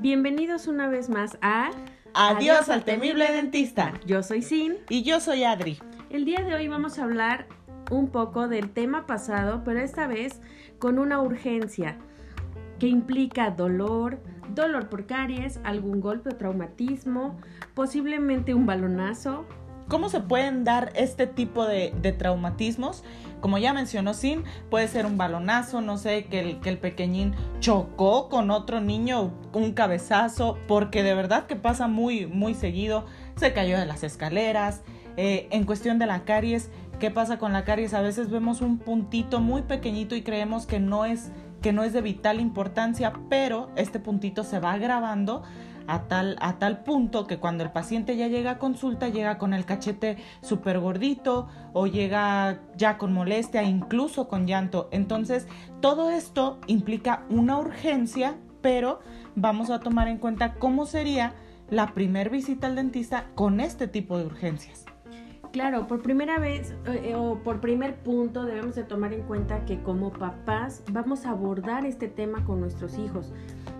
Bienvenidos una vez más a Adiós, al temible dentista. Yo soy Sin. Y yo soy Adri. El día de hoy vamos a hablar un poco del tema pasado, pero esta vez con una urgencia que implica dolor, dolor por caries, algún golpe o traumatismo, posiblemente un balonazo. ¿Cómo se pueden dar este tipo de, de traumatismos? Como ya mencionó Sin, puede ser un balonazo, no sé, que el, que el pequeñín chocó con otro niño, un cabezazo, porque de verdad que pasa muy, muy seguido, se cayó de las escaleras. Eh, en cuestión de la caries, ¿qué pasa con la caries? A veces vemos un puntito muy pequeñito y creemos que no es que no es de vital importancia, pero este puntito se va agravando a tal, a tal punto que cuando el paciente ya llega a consulta llega con el cachete súper gordito o llega ya con molestia, incluso con llanto. Entonces, todo esto implica una urgencia, pero vamos a tomar en cuenta cómo sería la primer visita al dentista con este tipo de urgencias. Claro, por primera vez eh, o por primer punto debemos de tomar en cuenta que como papás vamos a abordar este tema con nuestros hijos.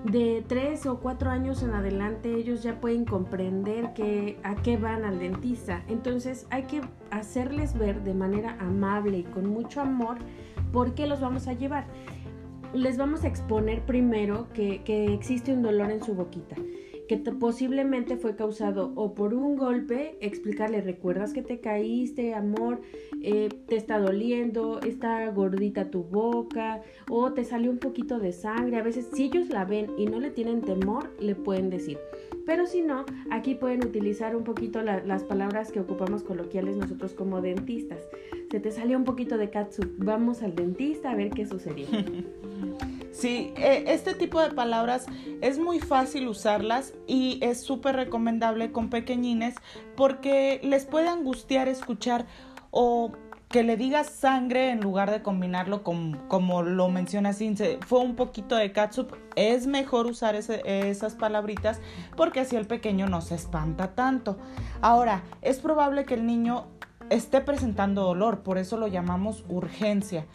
De tres o cuatro años en adelante ellos ya pueden comprender que, a qué van al dentista. Entonces hay que hacerles ver de manera amable y con mucho amor por qué los vamos a llevar. Les vamos a exponer primero que, que existe un dolor en su boquita que posiblemente fue causado o por un golpe, explicarle, recuerdas que te caíste, amor, eh, te está doliendo, está gordita tu boca o te salió un poquito de sangre. A veces si ellos la ven y no le tienen temor, le pueden decir. Pero si no, aquí pueden utilizar un poquito las palabras que ocupamos coloquiales nosotros como dentistas. Se te salió un poquito de katsu, vamos al dentista a ver qué sucedió. Sí, e, este tipo de palabras es muy fácil usarlas y es súper recomendable con pequeñines porque les puede angustiar escuchar o que le digas sangre en lugar de combinarlo con, como lo menciona Cince, fue un poquito de catsup, es mejor usar esas palabritas porque así el pequeño no se espanta tanto. Ahora, es probable que el niño esté presentando dolor, por eso lo llamamos urgencia.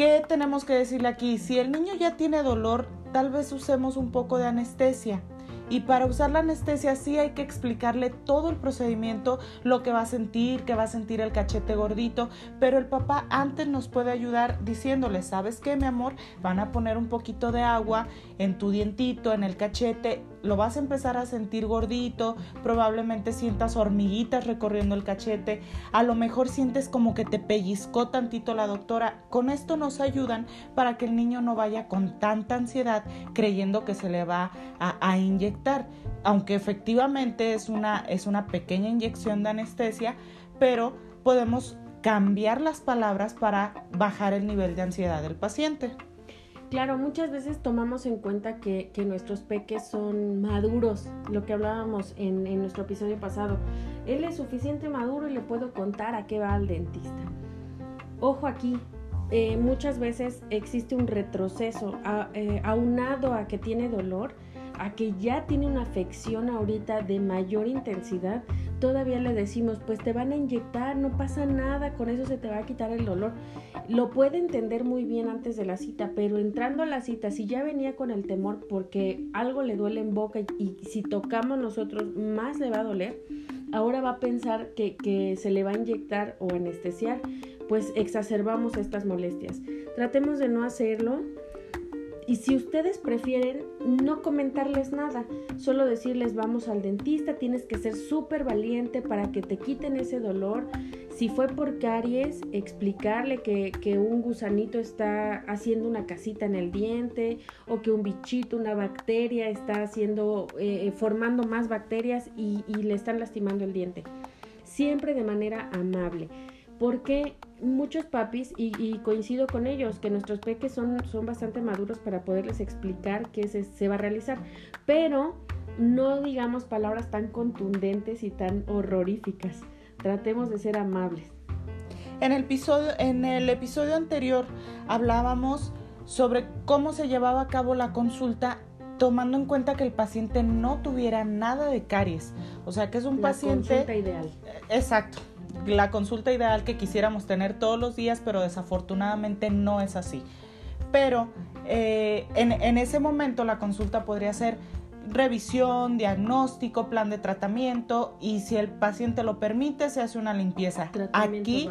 ¿Qué tenemos que decirle aquí? Si el niño ya tiene dolor, tal vez usemos un poco de anestesia. Y para usar la anestesia sí hay que explicarle todo el procedimiento, lo que va a sentir, que va a sentir el cachete gordito, pero el papá antes nos puede ayudar diciéndole, ¿sabes qué, mi amor? Van a poner un poquito de agua en tu dientito, en el cachete, lo vas a empezar a sentir gordito, probablemente sientas hormiguitas recorriendo el cachete, a lo mejor sientes como que te pellizcó tantito la doctora. Con esto nos ayudan para que el niño no vaya con tanta ansiedad creyendo que se le va a, inyectar aunque efectivamente es una, es una pequeña inyección de anestesia, pero podemos cambiar las palabras para bajar el nivel de ansiedad del paciente. Claro, muchas veces tomamos en cuenta que, nuestros peques son maduros, lo que hablábamos en, nuestro episodio pasado. Él es suficiente maduro y le puedo contar a qué va al dentista. Ojo aquí, eh, muchas veces existe un retroceso eh, aunado a que tiene dolor a que ya tiene una afección ahorita de mayor intensidad, todavía le decimos, pues te van a inyectar, no pasa nada, con eso se te va a quitar el dolor. Lo puede entender muy bien antes de la cita, pero entrando a la cita, si ya venía con el temor porque algo le duele en boca y, si tocamos nosotros más le va a doler, ahora va a pensar que, que se le va a inyectar o anestesiar, pues exacerbamos estas molestias. Tratemos de no hacerlo y si ustedes prefieren no comentarles nada, solo decirles vamos al dentista, tienes que ser súper valiente para que te quiten ese dolor. Si fue por caries, explicarle que, un gusanito está haciendo una casita en el diente o que un bichito, una bacteria está haciendo, eh, formando más bacterias y, y le están lastimando el diente. Siempre de manera amable porque muchos papis, y, coincido con ellos, que nuestros peques son, son bastante maduros para poderles explicar qué se, se va a realizar, pero no digamos palabras tan contundentes y tan horroríficas. Tratemos de ser amables. En el episodio, en el episodio anterior hablábamos sobre cómo se llevaba a cabo la consulta tomando en cuenta que el paciente no tuviera nada de caries. O sea, que es un la paciente... Consulta ideal. Exacto la consulta ideal que quisiéramos tener todos los días, pero desafortunadamente no es así. Pero eh, en, ese momento la consulta podría ser, revisión, diagnóstico, plan de tratamiento y si el paciente lo permite se hace una limpieza. Aquí,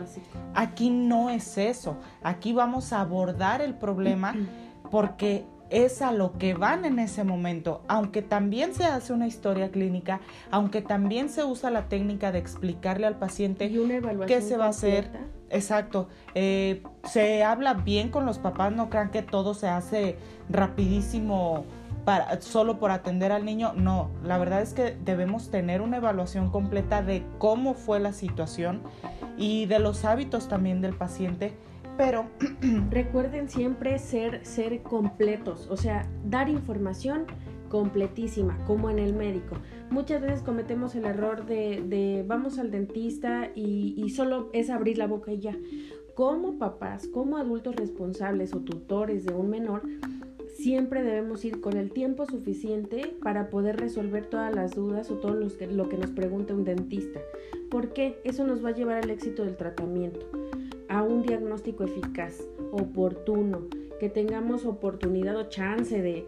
aquí no es eso. Aquí vamos a abordar el problema porque es a lo que van en ese momento, aunque también se hace una historia clínica, aunque también se usa la técnica de explicarle al paciente qué se va a hacer. Exacto, eh, se habla bien con los papás, no crean que todo se hace rapidísimo para, solo por atender al niño, no, la verdad es que debemos tener una evaluación completa de cómo fue la situación y de los hábitos también del paciente pero recuerden siempre ser, ser completos, o sea, dar información completísima, como en el médico. Muchas veces cometemos el error de, vamos al dentista y, y, solo es abrir la boca y ya. Como papás, como adultos responsables o tutores de un menor, siempre debemos ir con el tiempo suficiente para poder resolver todas las dudas o todo que, lo que nos pregunte un dentista. ¿Por qué? Eso nos va a llevar al éxito del tratamiento a un diagnóstico eficaz, oportuno, que tengamos oportunidad o chance de,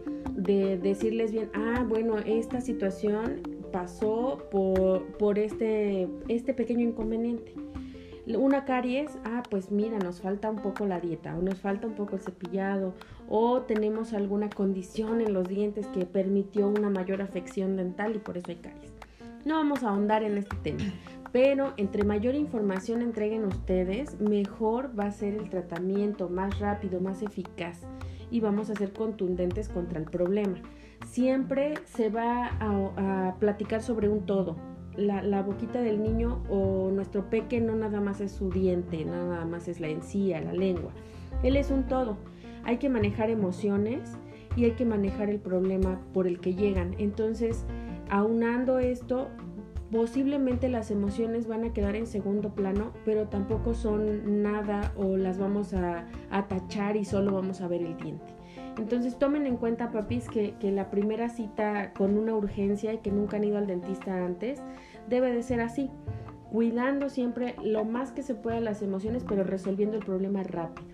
decirles bien, ah, bueno, esta situación pasó por, por este, este pequeño inconveniente. Una caries, ah, pues mira, nos falta un poco la dieta, o nos falta un poco el cepillado, o tenemos alguna condición en los dientes que permitió una mayor afección dental y por eso hay caries. No vamos a ahondar en este tema, pero entre mayor información entreguen ustedes, mejor va a ser el tratamiento, más rápido, más eficaz y vamos a ser contundentes contra el problema. Siempre se va a, platicar sobre un todo. La, boquita del niño o nuestro peque no nada más es su diente, nada más es la encía, la lengua. Él es un todo. Hay que manejar emociones y hay que manejar el problema por el que llegan. Entonces, aunando esto, posiblemente las emociones van a quedar en segundo plano, pero tampoco son nada o las vamos a, tachar y solo vamos a ver el diente. Entonces tomen en cuenta, papis, que, que, la primera cita con una urgencia y que nunca han ido al dentista antes, debe de ser así, cuidando siempre lo más que se pueda las emociones, pero resolviendo el problema rápido.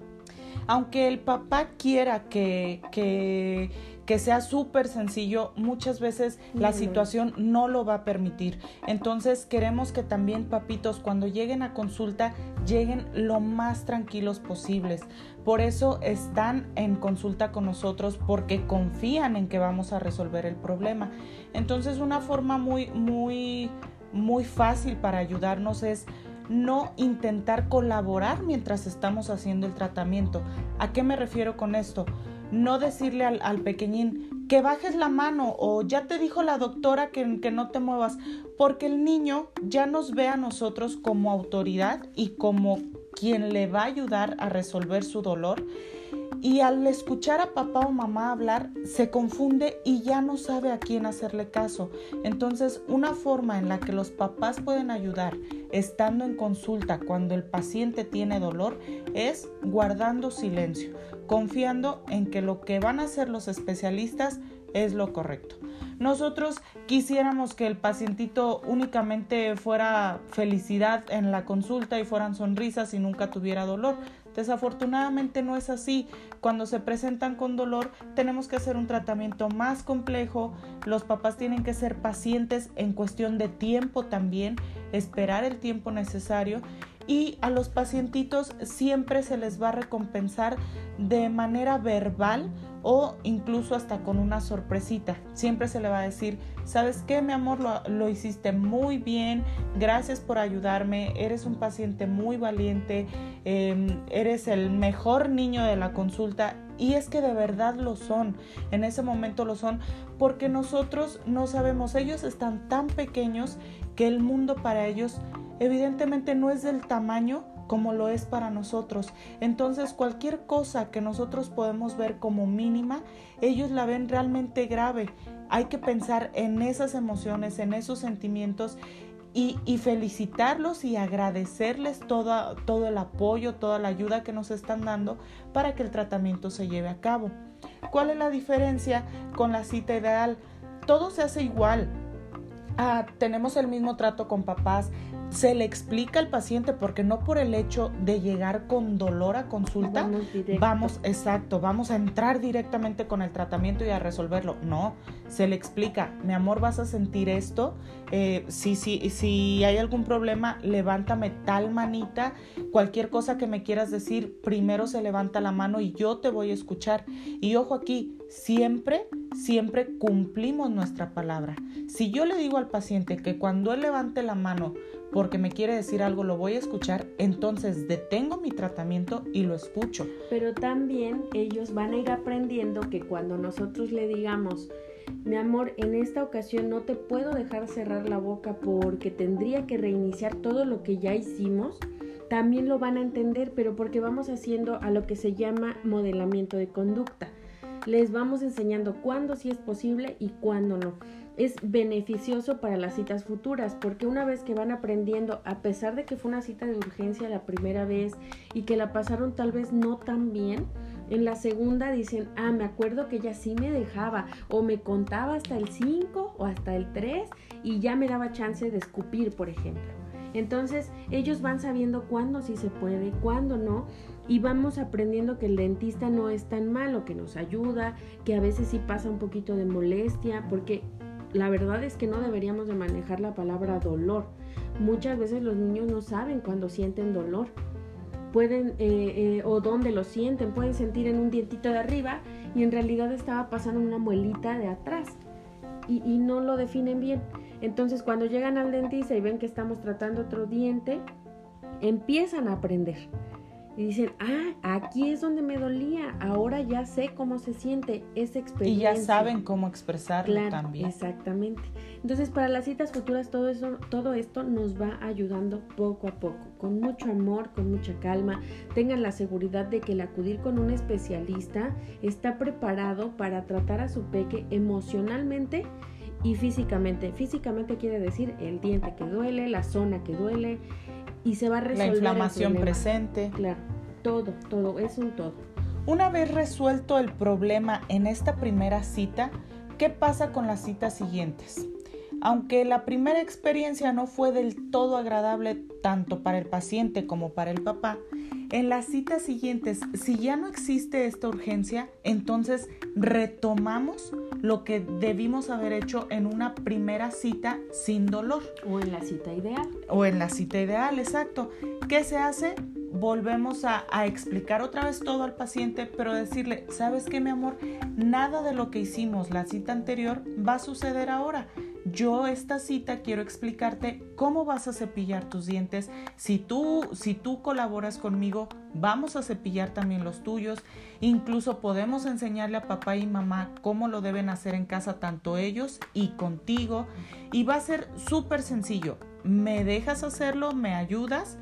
Aunque el papá quiera que, que que sea súper sencillo, muchas veces la situación no lo va a permitir. Entonces queremos que también papitos cuando lleguen a consulta lleguen lo más tranquilos posibles. Por eso están en consulta con nosotros porque confían en que vamos a resolver el problema. Entonces una forma muy, muy, muy fácil para ayudarnos es no intentar colaborar mientras estamos haciendo el tratamiento. ¿A qué me refiero con esto? No decirle al, pequeñín que bajes la mano o ya te dijo la doctora que, que no te muevas, porque el niño ya nos ve a nosotros como autoridad y como quien le va a ayudar a resolver su dolor y al escuchar a papá o mamá hablar se confunde y ya no sabe a quién hacerle caso. Entonces, una forma en la que los papás pueden ayudar estando en consulta cuando el paciente tiene dolor es guardando silencio, confiando en que lo que van a hacer los especialistas es lo correcto. Nosotros quisiéramos que el pacientito únicamente fuera felicidad en la consulta y fueran sonrisas y nunca tuviera dolor. Desafortunadamente no es así. Cuando se presentan con dolor tenemos que hacer un tratamiento más complejo. Los papás tienen que ser pacientes en cuestión de tiempo también, esperar el tiempo necesario y a los pacientitos siempre se les va a recompensar de manera verbal o incluso hasta con una sorpresita. Siempre se le va a decir, ¿sabes qué, mi amor? Lo, hiciste muy bien, gracias por ayudarme, eres un paciente muy valiente, em, eres el mejor niño de la consulta. Y es que de verdad lo son, en ese momento lo son, porque nosotros no sabemos, ellos están tan pequeños que el mundo para ellos evidentemente no es del tamaño como lo es para nosotros. Entonces cualquier cosa que nosotros podemos ver como mínima, ellos la ven realmente grave. Hay que pensar en esas emociones, en esos sentimientos y, felicitarlos y agradecerles todo, todo el apoyo, toda la ayuda que nos están dando para que el tratamiento se lleve a cabo. ¿Cuál es la diferencia con la cita ideal? Todo se hace igual. Ah, tenemos el mismo trato con papás, se le explica al paciente porque no por el hecho de llegar con dolor a consulta Vamos exacto vamos a entrar directamente con el tratamiento y a resolverlo. No se le explica mi amor vas a sentir esto eh, si si si hay algún problema levántame tal manita cualquier cosa que me quieras decir primero se levanta la mano y yo te voy a escuchar y ojo aquí siempre siempre cumplimos nuestra palabra. Si yo le digo al paciente que cuando él levante la mano porque me quiere decir algo, lo voy a escuchar, entonces detengo mi tratamiento y lo escucho. Pero también ellos van a ir aprendiendo que cuando nosotros le digamos, mi amor, en esta ocasión no te puedo dejar cerrar la boca porque tendría que reiniciar todo lo que ya hicimos, también lo van a entender, pero porque vamos haciendo a lo que se llama modelamiento de conducta. Les vamos enseñando cuándo sí es posible y cuándo no es beneficioso para las citas futuras, porque una vez que van aprendiendo, a pesar de que fue una cita de urgencia la primera vez y que la pasaron tal vez no tan bien, en la segunda dicen, ah, me acuerdo que ella sí me dejaba o me contaba hasta el 5 o hasta el 3 y ya me daba chance de escupir, por ejemplo. Entonces ellos van sabiendo cuándo sí se puede, cuándo no, y vamos aprendiendo que el dentista no es tan malo, que nos ayuda, que a veces sí pasa un poquito de molestia, porque la verdad es que no deberíamos de manejar la palabra dolor. Muchas veces los niños no saben cuando sienten dolor. Pueden, eh, eh, o dónde lo sienten, pueden sentir en un dientito de arriba y en realidad estaba pasando una muelita de atrás y, y no lo definen bien. Entonces cuando llegan al dentista y ven que estamos tratando otro diente, empiezan a aprender y dicen, ah, aquí es donde me dolía, ahora ya sé cómo se siente esa experiencia. Y ya saben cómo expresarlo claro, también. Exactamente. Entonces, para las citas futuras, todo, eso, todo esto nos va ayudando poco a poco, con mucho amor, con mucha calma. Tengan la seguridad de que el acudir con un especialista está preparado para tratar a su peque emocionalmente y físicamente. Físicamente quiere decir el diente que duele, la zona que duele, y se va a resolver. La inflamación presente. Claro, todo, todo, es un todo. Una vez resuelto el problema en esta primera cita, ¿qué pasa con las citas siguientes? Aunque la primera experiencia no fue del todo agradable tanto para el paciente como para el papá, en las citas siguientes, si ya no existe esta urgencia, entonces retomamos lo que debimos haber hecho en una primera cita sin dolor. O en la cita ideal. O en la cita ideal, exacto. ¿Qué se hace? Volvemos a, a explicar otra vez todo al paciente, pero decirle, ¿sabes qué, mi amor? Nada de lo que hicimos la cita anterior va a suceder ahora yo esta cita quiero explicarte cómo vas a cepillar tus dientes. Si tú, si tú colaboras conmigo, vamos a cepillar también los tuyos. Incluso podemos enseñarle a papá y mamá cómo lo deben hacer en casa, tanto ellos y contigo. Y va a ser súper sencillo. ¿Me dejas hacerlo? ¿Me ayudas?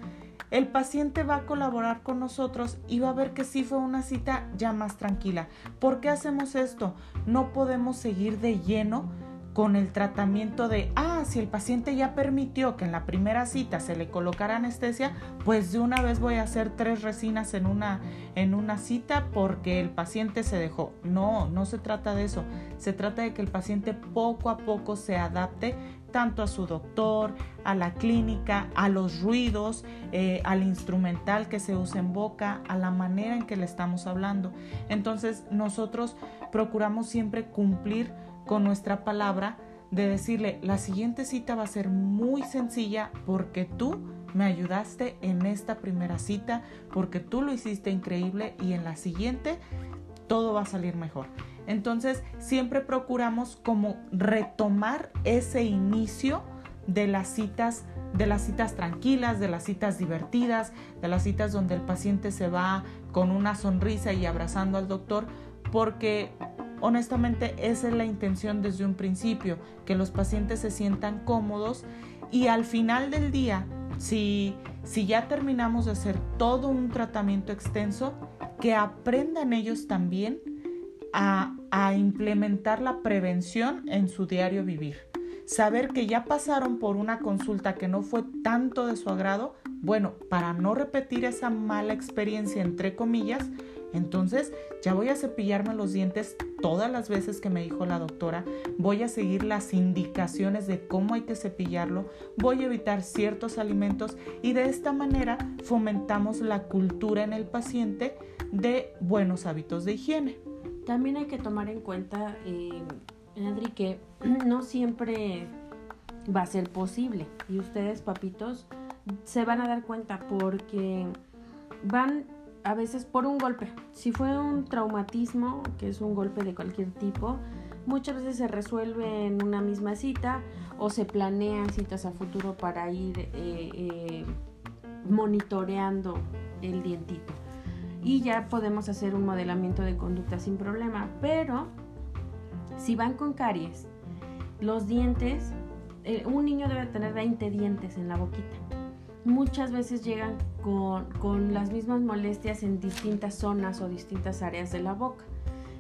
El paciente va a colaborar con nosotros y va a ver que sí fue una cita ya más tranquila. ¿Por qué hacemos esto? No podemos seguir de lleno con el tratamiento de, ah, si el paciente ya permitió que en la primera cita se le colocara anestesia, pues de una vez voy a hacer tres resinas en una, en una cita porque el paciente se dejó. No, no se trata de eso. Se trata de que el paciente poco a poco se adapte tanto a su doctor, a la clínica, a los ruidos, eh, al instrumental que se usa en boca, a la manera en que le estamos hablando. Entonces nosotros procuramos siempre cumplir con nuestra palabra de decirle, la siguiente cita va a ser muy sencilla porque tú me ayudaste en esta primera cita, porque tú lo hiciste increíble y en la siguiente todo va a salir mejor. Entonces siempre procuramos como retomar ese inicio de las citas de las citas tranquilas, de las citas divertidas, de las citas donde el paciente se va con una sonrisa y abrazando al doctor, porque Honestamente, esa es la intención desde un principio, que los pacientes se sientan cómodos y al final del día, si, si ya terminamos de hacer todo un tratamiento extenso, que aprendan ellos también a, a implementar la prevención en su diario vivir. Saber que ya pasaron por una consulta que no fue tanto de su agrado, bueno, para no repetir esa mala experiencia, entre comillas, Entonces, ya voy a cepillarme los dientes todas las veces que me dijo la doctora, voy a seguir las indicaciones de cómo hay que cepillarlo, voy a evitar ciertos alimentos. Y de esta manera fomentamos la cultura en el paciente de buenos hábitos de higiene. También hay que tomar en cuenta, eh, Adri, que no siempre va a ser posible. Y ustedes, papitos, se van a dar cuenta porque van a veces por un golpe. Si fue un traumatismo, que es un golpe de cualquier tipo, muchas veces se resuelve en una misma cita o se planean citas a futuro para ir eh, eh, monitoreando el dientito. Y ya podemos hacer un modelamiento de conducta sin problema. Pero si van con caries, los dientes, eh, un niño debe tener 20 dientes en la boquita muchas veces llegan con, las mismas molestias en distintas zonas o distintas áreas de la boca.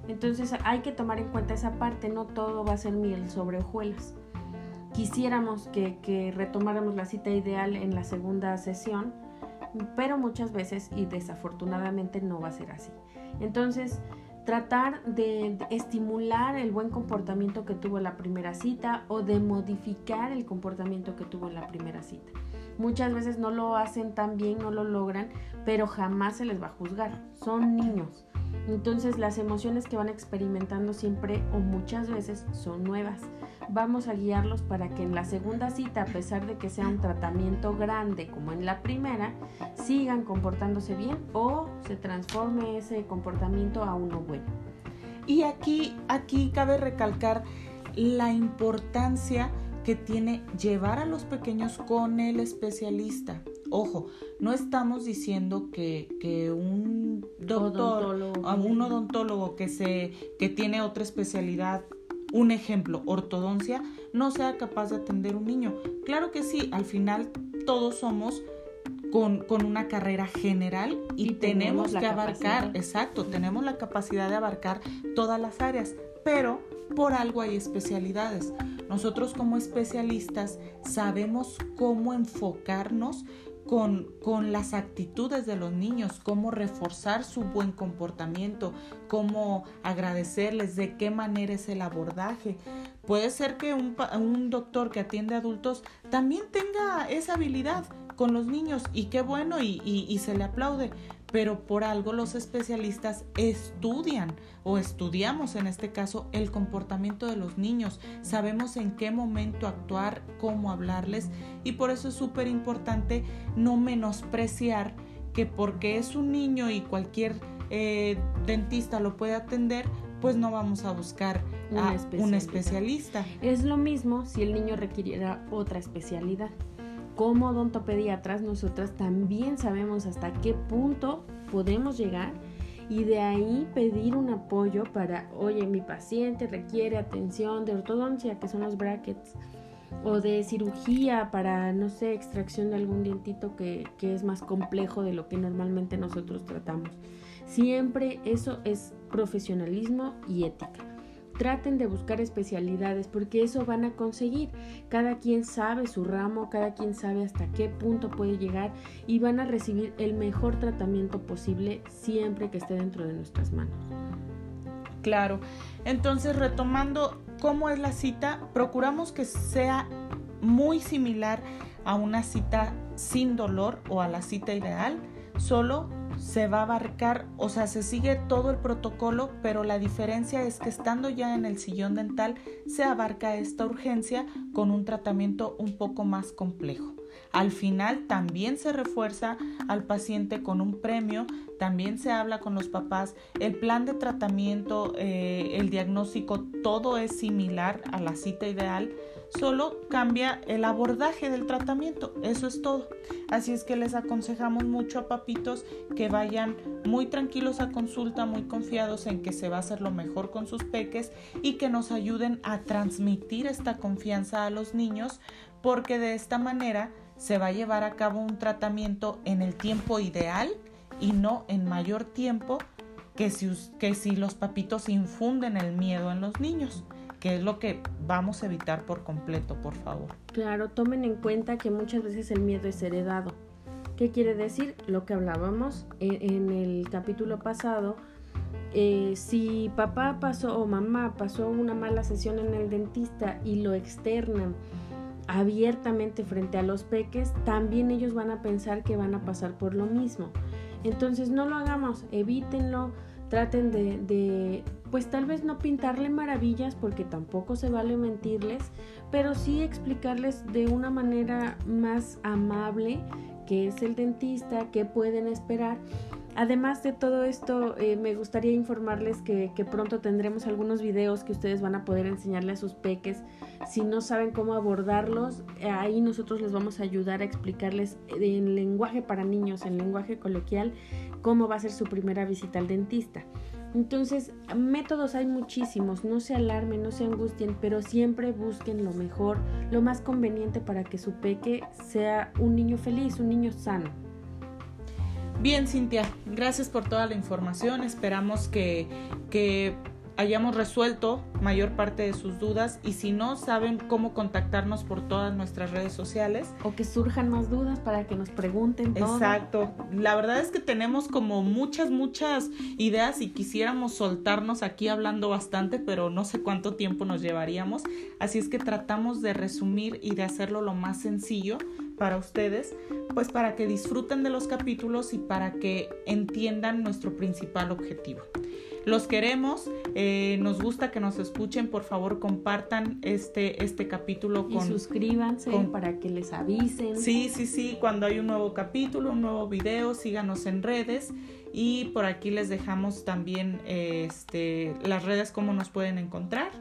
Entonces hay que tomar en cuenta esa parte, no todo va a ser miel sobre hojuelas. Quisiéramos que, que retomáramos la cita ideal en la segunda sesión, pero muchas veces y desafortunadamente no va a ser así. Entonces, tratar de estimular el buen comportamiento que tuvo la primera cita o de modificar el comportamiento que tuvo en la primera cita. Muchas veces no lo hacen tan bien, no lo logran, pero jamás se les va a juzgar. Son niños. Entonces las emociones que van experimentando siempre o muchas veces son nuevas. Vamos a guiarlos para que en la segunda cita, a pesar de que sea un tratamiento grande como en la primera, sigan comportándose bien o se transforme ese comportamiento a uno bueno. Y aquí, aquí cabe recalcar la importancia que tiene llevar a los pequeños con el especialista. Ojo, no estamos diciendo que, un doctor, o un odontólogo que, se, que tiene otra especialidad, un ejemplo, ortodoncia, no sea capaz de atender un niño. Claro que sí, al final todos somos con, con, una carrera general y, tenemos, que abarcar, exacto, tenemos la capacidad de abarcar todas las áreas, pero por algo hay especialidades. Nosotros como especialistas sabemos cómo enfocarnos con, con, las actitudes de los niños, cómo reforzar su buen comportamiento, cómo agradecerles, de qué manera es el abordaje. Puede ser que un, un doctor que atiende adultos también tenga esa habilidad con los niños y qué bueno y, y se le aplaude, pero por algo los especialistas estudian o estudiamos en este caso el comportamiento de los niños, sabemos en qué momento actuar, cómo hablarles y por eso es súper importante no menospreciar que porque es un niño y cualquier eh, dentista lo puede atender, pues no vamos a buscar a un especialista. Es lo mismo si el niño requiriera otra especialidad como odontopediatras nosotras también sabemos hasta qué punto podemos llegar y de ahí pedir un apoyo para, oye, mi paciente requiere atención de ortodoncia, que son los brackets, o de cirugía para, no sé, extracción de algún dientito que, que es más complejo de lo que normalmente nosotros tratamos. Siempre eso es profesionalismo y ética traten de buscar especialidades porque eso van a conseguir. Cada quien sabe su ramo, cada quien sabe hasta qué punto puede llegar y van a recibir el mejor tratamiento posible siempre que esté dentro de nuestras manos. Claro, entonces retomando cómo es la cita, procuramos que sea muy similar a una cita sin dolor o a la cita ideal, solo se va a abarcar, o sea, se sigue todo el protocolo, pero la diferencia es que estando ya en el sillón dental se abarca esta urgencia con un tratamiento un poco más complejo. Al final también se refuerza al paciente con un premio, también se habla con los papás, el plan de tratamiento, eh, el diagnóstico, todo es similar a la cita ideal solo cambia el abordaje del tratamiento, eso es todo. Así es que les aconsejamos mucho a papitos que vayan muy tranquilos a consulta, muy confiados en que se va a hacer lo mejor con sus peques y que nos ayuden a transmitir esta confianza a los niños porque de esta manera se va a llevar a cabo un tratamiento en el tiempo ideal y no en mayor tiempo que si, que si los papitos infunden el miedo en los niños que es lo que vamos a evitar por completo, por favor. Claro, tomen en cuenta que muchas veces el miedo es heredado. ¿Qué quiere decir? Lo que hablábamos en, el capítulo pasado. Eh, si papá pasó o mamá pasó una mala sesión en el dentista y lo externan abiertamente frente a los peques, también ellos van a pensar que van a pasar por lo mismo. Entonces no lo hagamos, evítenlo, traten de, pues tal vez no pintarle maravillas porque tampoco se vale mentirles, pero sí explicarles de una manera más amable qué es el dentista, qué pueden esperar Además de todo esto, eh, me gustaría informarles que, pronto tendremos algunos videos que ustedes van a poder enseñarle a sus peques. Si no saben cómo abordarlos, eh, ahí nosotros les vamos a ayudar a explicarles en lenguaje para niños, en lenguaje coloquial, cómo va a ser su primera visita al dentista. Entonces, métodos hay muchísimos, no se alarmen, no se angustien, pero siempre busquen lo mejor, lo más conveniente para que su peque sea un niño feliz, un niño sano. Bien, Cintia, gracias por toda la información. Esperamos que, que hayamos resuelto mayor parte de sus dudas y si no saben cómo contactarnos por todas nuestras redes sociales. O que surjan más dudas para que nos pregunten. Todo. Exacto. La verdad es que tenemos como muchas, muchas ideas y quisiéramos soltarnos aquí hablando bastante, pero no sé cuánto tiempo nos llevaríamos. Así es que tratamos de resumir y de hacerlo lo más sencillo para ustedes, pues para que disfruten de los capítulos y para que entiendan nuestro principal objetivo. Los queremos, eh, nos gusta que nos escuchen, por favor compartan este, este capítulo con... Y suscríbanse para que les avisen. Sí, sí, sí, cuando hay un nuevo capítulo, un nuevo video, síganos en redes y por aquí les dejamos también este, las redes, cómo nos pueden encontrar.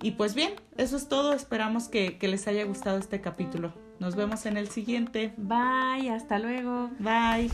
Y pues bien, eso es todo, esperamos que, que les haya gustado este capítulo. Nos vemos en el siguiente. Bye, hasta luego. Bye.